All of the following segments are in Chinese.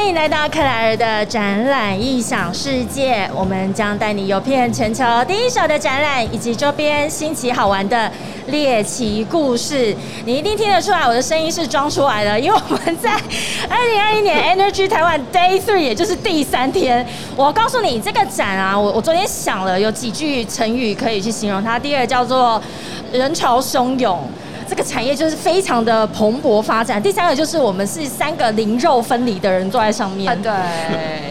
欢迎来到克莱尔的展览异想世界，我们将带你游遍全球第一手的展览以及周边新奇好玩的猎奇故事。你一定听得出来，我的声音是装出来的，因为我们在 二零二一年 Energy 台湾 Day Three，也就是第三天。我告诉你，这个展啊，我我昨天想了有几句成语可以去形容它。第二叫做人潮汹涌。这个产业就是非常的蓬勃发展。第三个就是我们是三个零肉分离的人坐在上面。对，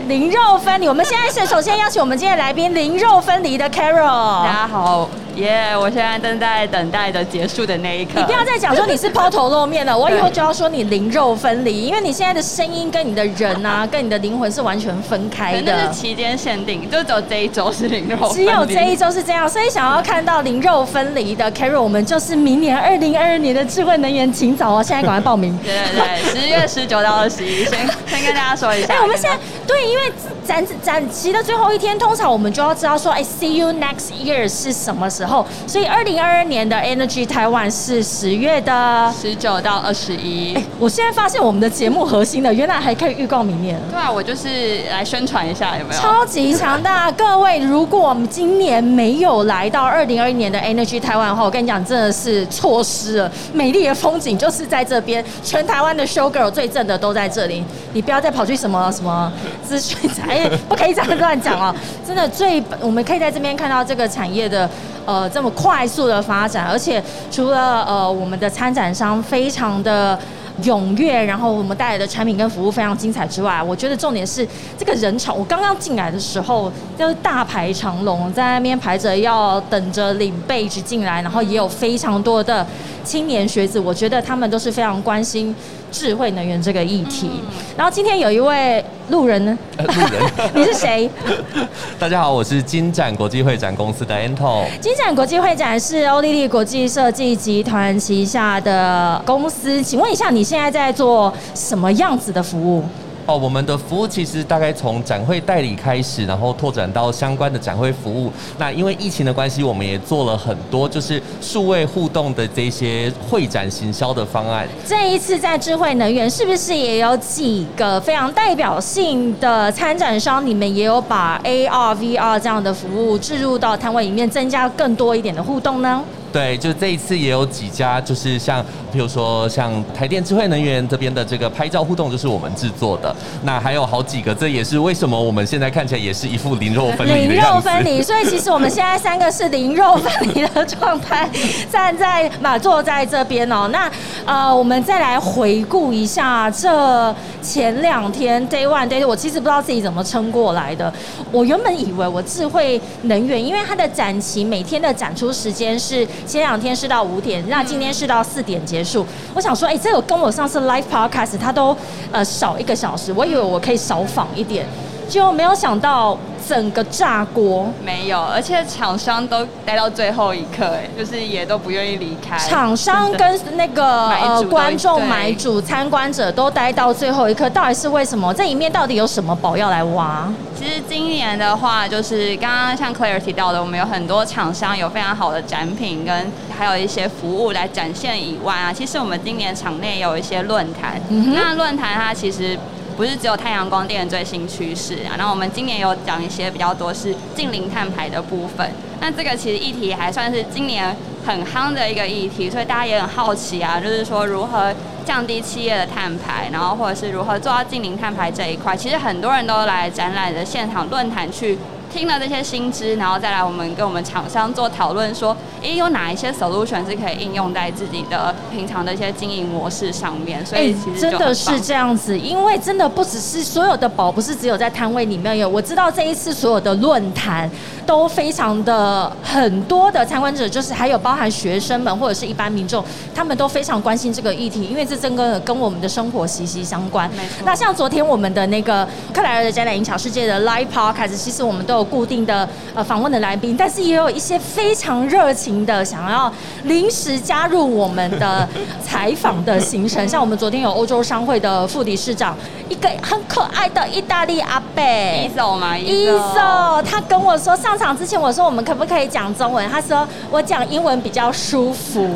零肉分离。我们现在是首先邀请我们今天来宾零肉分离的 Carol。大家好。耶！我现在正在等待着结束的那一刻。你不要再讲说你是抛头露面了，我以后就要说你灵肉分离，因为你现在的声音跟你的人啊，跟你的灵魂是完全分开的。那是期间限定，就只有这一周是灵肉，只有这一周是这样。所以想要看到灵肉分离的 Carol，我们就是明年二零二二年的智慧能源，请早哦！现在赶快报名。对对对，十月十九到二十一，先先跟大家说一下。哎，我们现在对，因为展展期的最后一天，通常我们就要知道说，哎，See you next year 是什么时候？所以二零二二年的 Energy 台湾是十月的十九到二十一。哎，我现在发现我们的节目核心的，原来还可以预告明年。对啊，我就是来宣传一下，有没有？超级强大！各位，如果我们今年没有来到二零二一年的 Energy 台湾的话，我跟你讲，真的是错失了美丽的风景，就是在这边，全台湾的 Show Girl 最正的都在这里。你不要再跑去什么什么资讯产 不可以这样乱讲哦。真的，最我们可以在这边看到这个产业的。呃，这么快速的发展，而且除了呃，我们的参展商非常的踊跃，然后我们带来的产品跟服务非常精彩之外，我觉得重点是这个人潮。我刚刚进来的时候，就是大排长龙，在那边排着要等着领贝子进来，然后也有非常多的青年学子，我觉得他们都是非常关心。智慧能源这个议题，然后今天有一位路人呢，路人，你是谁？大家好，我是金展国际会展公司的 Anton。金展国际会展是欧丽丽国际设计集团旗下的公司，请问一下，你现在在做什么样子的服务？哦，我们的服务其实大概从展会代理开始，然后拓展到相关的展会服务。那因为疫情的关系，我们也做了很多就是数位互动的这些会展行销的方案。这一次在智慧能源，是不是也有几个非常代表性的参展商？你们也有把 AR、VR 这样的服务置入到摊位里面，增加更多一点的互动呢？对，就这一次也有几家，就是像，比如说像台电智慧能源这边的这个拍照互动，就是我们制作的。那还有好几个，这也是为什么我们现在看起来也是一副零肉分离零肉分离，所以其实我们现在三个是零肉分离的状态，站在马坐在这边哦。那呃，我们再来回顾一下这前两天 Day One Day，我其实不知道自己怎么撑过来的。我原本以为我智慧能源，因为它的展期每天的展出时间是。前两天是到五点，那今天是到四点结结束。我想说，哎，这个跟我上次 live podcast 它都呃少一个小时，我以为我可以少访一点，就没有想到。整个炸锅没有，而且厂商都待到最后一刻，哎，就是也都不愿意离开。厂商跟那个呃观众、买主、参观者都待到最后一刻，到底是为什么？这里面到底有什么宝要来挖？其实今年的话，就是刚刚像 Claire 提到的，我们有很多厂商有非常好的展品，跟还有一些服务来展现以外啊，其实我们今年场内有一些论坛，那论坛它其实。不是只有太阳光电的最新趋势啊，那我们今年有讲一些比较多是近零碳排的部分。那这个其实议题还算是今年很夯的一个议题，所以大家也很好奇啊，就是说如何降低企业的碳排，然后或者是如何做到近零碳排这一块，其实很多人都来展览的现场论坛去。听了这些新知，然后再来我们跟我们厂商做讨论，说，诶，有哪一些 solution 是可以应用在自己的平常的一些经营模式上面？所以其实真的是这样子，因为真的不只是所有的宝，不是只有在摊位里面有。我知道这一次所有的论坛都非常的很多的参观者，就是还有包含学生们或者是一般民众，他们都非常关心这个议题，因为这真的跟我们的生活息息相关。那像昨天我们的那个克莱尔的展览影响世界的 live podcast，其实我们都。固定的呃访问的来宾，但是也有一些非常热情的想要临时加入我们的采访的行程，像我们昨天有欧洲商会的副理事长，一个很可爱的意大利阿贝伊索嘛，伊索，他跟我说上场之前，我说我们可不可以讲中文？他说我讲英文比较舒服，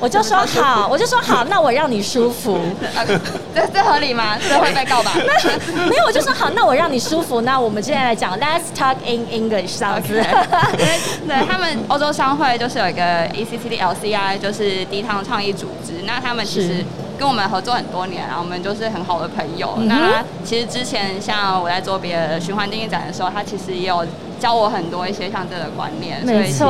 我就说好，我就说好，那我让你舒服。这这合理吗？这会被告吧？没有，我就说好，那我让你舒服。那我们现在来讲，Let's talk in English，这样子。对他们欧洲商会就是有一个 ECCD LCI，就是低碳创意组织。那他们其实跟我们合作很多年，然后我们就是很好的朋友。那其实之前像我在做别的循环定义展的时候，他其实也有教我很多一些像这个观念。所以其实，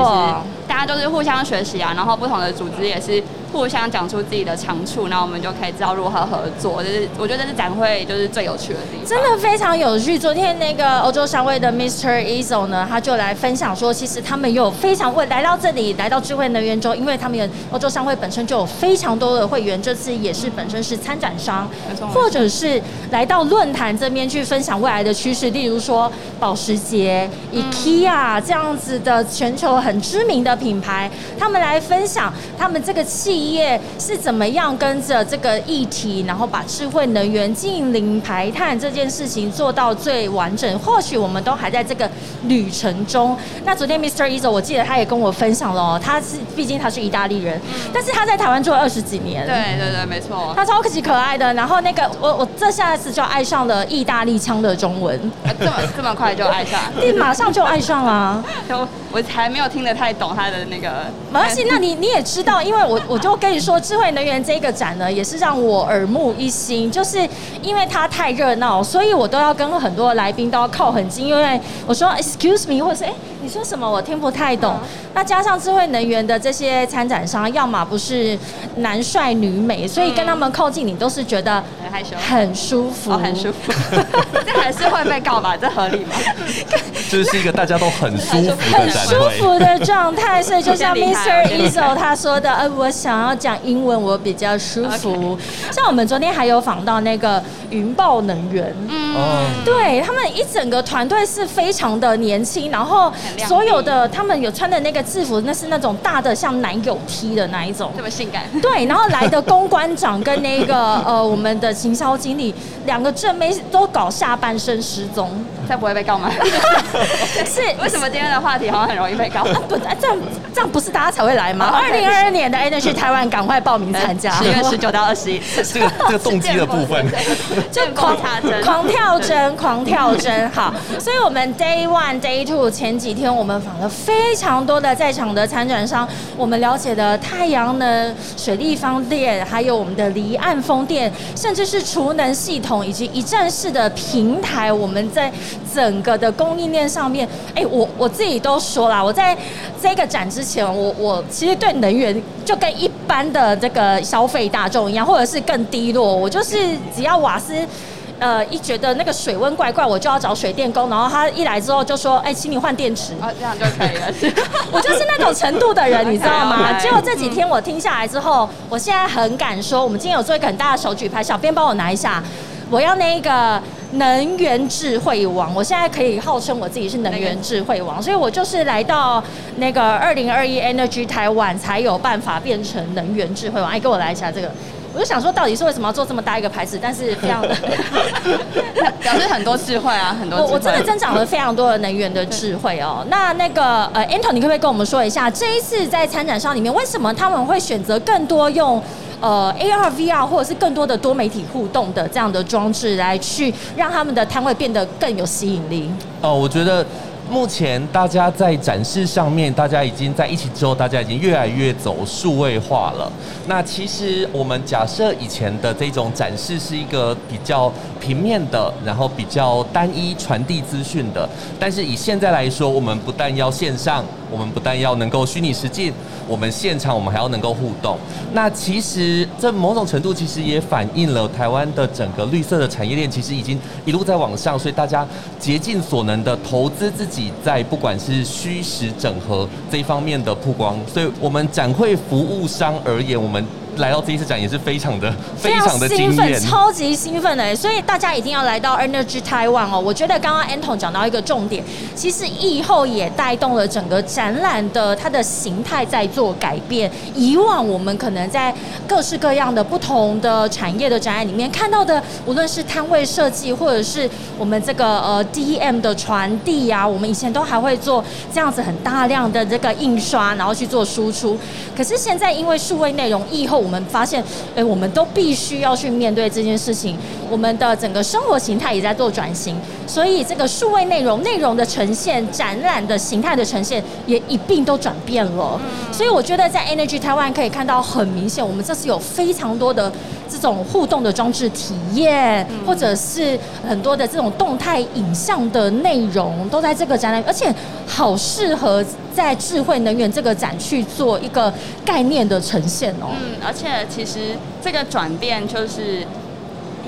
大家都是互相学习啊，然后不同的组织也是。互相讲出自己的长处，那我们就可以知道如何合作。就是我觉得这是展会就是最有趣的地方，真的非常有趣。昨天那个欧洲商会的 Mr. Ezo 呢，他就来分享说，其实他们有非常会来到这里，来到智慧能源中，因为他们有欧洲商会本身就有非常多的会员，这次也是本身是参展商，或者是来到论坛这边去分享未来的趋势，例如说保时捷、IKEA 这样子的全球很知名的品牌，他们来分享他们这个企。企业是怎么样跟着这个议题，然后把智慧能源近零排碳这件事情做到最完整？或许我们都还在这个旅程中。那昨天 Mr. Ezo，我记得他也跟我分享了，他是毕竟他是意大利人，但是他在台湾住了二十几年。对对对，没错。他超级可爱的。然后那个我我这下子就爱上了意大利腔的中文，这么这么快就爱上？对马上就爱上了。就我还没有听得太懂他的那个。没关系，那你你也知道，因为我我就。我跟你说，智慧能源这个展呢，也是让我耳目一新，就是因为它太热闹，所以我都要跟很多来宾都要靠很近，因为我说 excuse me，或者是哎。你说什么？我听不太懂。那加上智慧能源的这些参展商，要么不是男帅女美，所以跟他们靠近，你都是觉得很害羞、很舒服、很舒服。这还是会被告吧？这合理吗？这是一个大家都很舒服、很舒服的状态。所以就像 Mr. Ezo 他说的，呃，我想要讲英文，我比较舒服。像我们昨天还有访到那个云豹能源，嗯，对他们一整个团队是非常的年轻，然后。所有的他们有穿的那个制服，那是那种大的像男友 T 的那一种，这么性感。对，然后来的公关长跟那个 呃我们的行销经理两个正妹都搞下半身失踪，这不会被告吗？是为什么今天的话题好像很容易被告？不，这样这样不是大家才会来吗？二零二二年的 Energy 台湾，赶快报名参加，十月十九到二十一。这个这个动机的部分，就狂狂跳针，狂跳针。好，所以我们 Day One、Day Two 前几天。天我们访了非常多的在场的参展商，我们了解的太阳能、水立方电，还有我们的离岸风电，甚至是储能系统以及一站式的平台，我们在整个的供应链上面，哎，我我自己都说了，我在这个展之前，我我其实对能源就跟一般的这个消费大众一样，或者是更低落，我就是只要瓦斯。呃，一觉得那个水温怪怪，我就要找水电工，然后他一来之后就说：“哎，请你换电池。”啊，这样就可以了。我就是那种程度的人，你知道吗？结果这几天我听下来之后，我现在很敢说，我们今天有做一个很大的手举牌，小编帮我拿一下。我要那个能源智慧王，我现在可以号称我自己是能源智慧王，所以我就是来到那个二零二一 Energy 台湾才有办法变成能源智慧王。哎，给我来一下这个。我就想说，到底是为什么要做这么大一个牌子？但是非常的 表示很多智慧啊，很多。我我真的增长了非常多的能源的智慧哦。那那个呃，Anton，你可不可以跟我们说一下，这一次在参展商里面，为什么他们会选择更多用呃 AR、VR 或者是更多的多媒体互动的这样的装置来去让他们的摊位变得更有吸引力？哦，我觉得。目前大家在展示上面，大家已经在一起之后，大家已经越来越走数位化了。那其实我们假设以前的这种展示是一个比较平面的，然后比较单一传递资讯的。但是以现在来说，我们不但要线上，我们不但要能够虚拟实境，我们现场我们还要能够互动。那其实这某种程度其实也反映了台湾的整个绿色的产业链，其实已经一路在往上，所以大家竭尽所能的投资自己。在不管是虚实整合这一方面的曝光，所以我们展会服务商而言，我们来到这一次展也是非常的非非常常的兴奋，超级兴奋的，所以大家一定要来到 Energy Taiwan 哦。我觉得刚刚 Anton 讲到一个重点，其实疫后也带动了整个展览的它的形态在做改变。以往我们可能在各式各样的不同的产业的展览里面看到的，无论是摊位设计，或者是我们这个呃 DM 的传递啊，我们以前都还会做这样子很大量的这个印刷，然后去做输出。可是现在因为数位内容疫后，我们发现，哎，我们都必须要去面对这件事情。我们的整个生活形态也在做转型，所以这个数位内容内容的呈现、展览的形态的呈现也一并都转变了。所以我觉得在 Energy Taiwan 可以看到很明显，我们这次有非常多的这种互动的装置体验，或者是很多的这种动态影像的内容都在这个展览，而且好适合在智慧能源这个展去做一个概念的呈现哦。嗯，而且其实这个转变就是。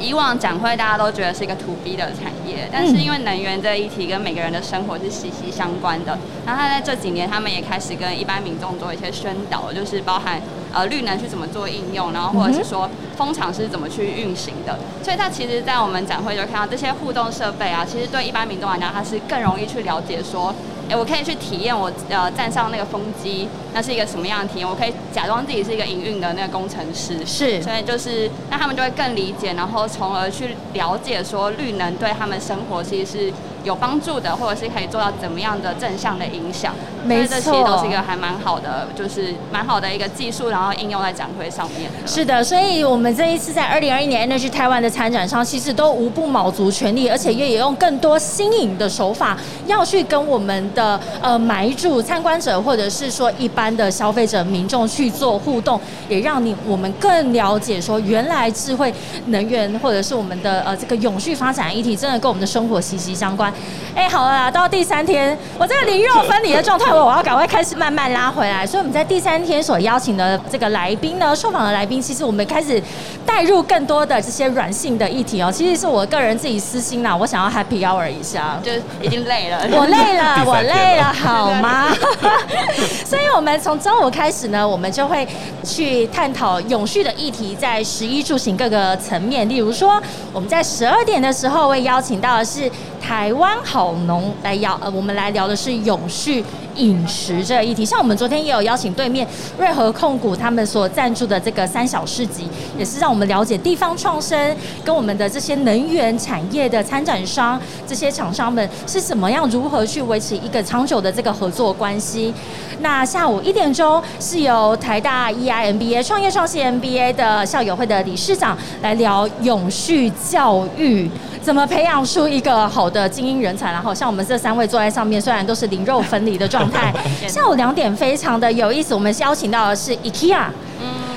以往展会大家都觉得是一个 to B 的产业，但是因为能源这一题跟每个人的生活是息息相关的，然后他在这几年他们也开始跟一般民众做一些宣导，就是包含呃绿能去怎么做应用，然后或者是说风场是怎么去运行的，所以它其实，在我们展会就看到这些互动设备啊，其实对一般民众来讲，它是更容易去了解说。哎，我可以去体验我呃站上那个风机，那是一个什么样的体验？我可以假装自己是一个营运的那个工程师，是，所以就是那他们就会更理解，然后从而去了解说绿能对他们生活其实是有帮助的，或者是可以做到怎么样的正向的影响。没这其实都是一个还蛮好的，就是蛮好的一个技术，然后应用在展会上面。是的，所以我们这一次在二零二一年 Energy 台湾的参展商，其实都无不卯足全力，而且也也用更多新颖的手法，要去跟我们的呃买主、参观者，或者是说一般的消费者民众去做互动，也让你我们更了解说，原来智慧能源或者是我们的呃这个永续发展议题，真的跟我们的生活息息相关。哎，好了啦，到第三天，我这个灵肉分离的状态，我我要赶快开始慢慢拉回来。所以我们在第三天所邀请的这个来宾呢，受访的来宾，其实我们开始带入更多的这些软性的议题哦。其实是我个人自己私心啦，我想要 happy hour 一下，就已经累了，我累了，我累了，了好吗？所以，我们从中午开始呢，我们就会去探讨永续的议题，在十一住行各个层面。例如说，我们在十二点的时候会邀请到的是台湾好农来聊，呃，我们来聊的是永续饮食这个议题。像我们昨天也有邀请对面瑞和控股他们所赞助的这个三小市集，也是让我们了解地方创生跟我们的这些能源产业的参展商、这些厂商们是怎么样如何去维持一个长久的这个合作关系。那下午一点钟是由台大 EIMBA 创业创新 MBA 的校友会的理事长来聊永续教育。怎么培养出一个好的精英人才？然后像我们这三位坐在上面，虽然都是灵肉分离的状态。下午两点非常的有意思，我们邀请到的是 IKEA。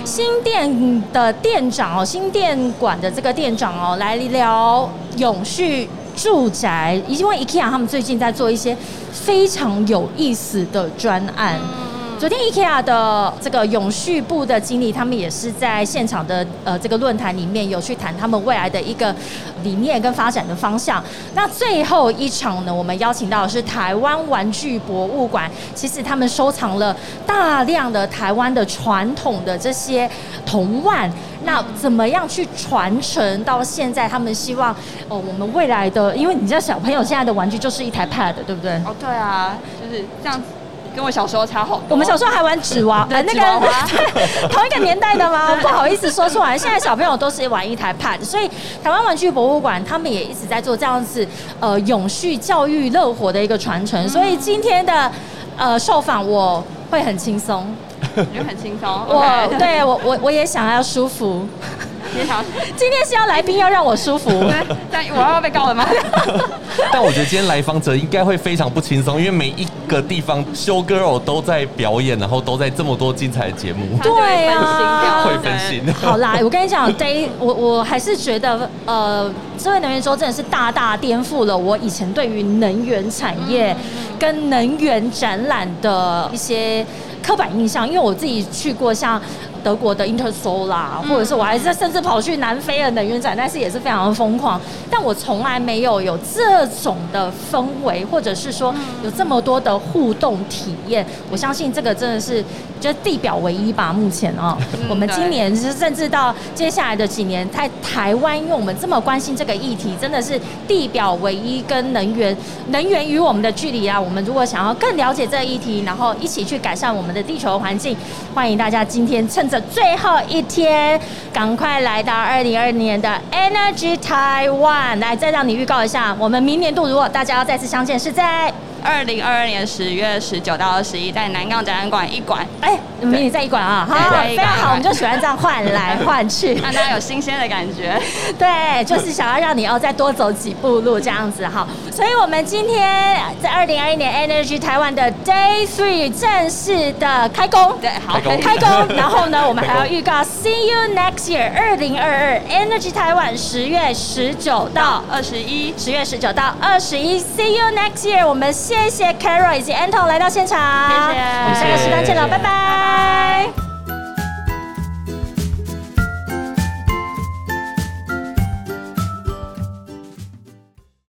新店的店长哦，新店馆的这个店长哦，来聊永续住宅，因为 IKEA 他们最近在做一些非常有意思的专案。昨天 IKEA 的这个永续部的经理，他们也是在现场的呃这个论坛里面有去谈他们未来的一个理念跟发展的方向。那最后一场呢，我们邀请到的是台湾玩具博物馆，其实他们收藏了大量的台湾的传统的这些铜腕。那怎么样去传承到现在？他们希望哦，我们未来的，因为你知道小朋友现在的玩具就是一台 Pad，对不对？哦，对啊，就是这样。跟我小时候差好多。我们小时候还玩纸娃，对那个 同一个年代的吗？不好意思说出来，现在小朋友都是玩一台 Pad，所以台湾玩具博物馆他们也一直在做这样子呃永续教育乐活的一个传承。所以今天的呃受访我会很轻松，你就很轻松。我对我我我也想要舒服。你好，今天是要来宾要让我舒服，但我要被告了吗？但我觉得今天来访者应该会非常不轻松，因为每一个地方 show girl 都在表演，然后都在这么多精彩的节目，对啊会分心。好啦，我跟你讲，Day，我我还是觉得，呃，智慧能源周真的是大大颠覆了我以前对于能源产业跟能源展览的一些刻板印象，因为我自己去过像。德国的 Intersol 啦，或者是我还是甚至跑去南非的能源展，但是也是非常的疯狂。但我从来没有有这种的氛围，或者是说有这么多的互动体验，我相信这个真的是就地表唯一吧。目前哦，我们今年是甚至到接下来的几年，在台湾，因为我们这么关心这个议题，真的是地表唯一跟能源能源与我们的距离啊。我们如果想要更了解这个议题，然后一起去改善我们的地球环境，欢迎大家今天趁着最后一天，赶快来到二零二年的 Energy Taiwan。来，再让你预告一下，我们明年度如果大家要再次相见，是在。二零二二年十月十九到二十一，在南港展览馆一馆。哎，明年在一馆啊，好，非常好，我们就喜欢这样换来换去，让大家有新鲜的感觉。对，就是想要让你哦再多走几步路这样子哈。所以，我们今天在二零二一年 Energy 台湾的 Day Three 正式的开工，对，好，开工。然后呢，我们还要预告 See you next year，二零二二 Energy 台湾十月十九到二十一，十月十九到二十一，See you next year，我们。谢谢 Carol 以及 Anton 来到现场，谢谢，我们下个时段见了，拜拜。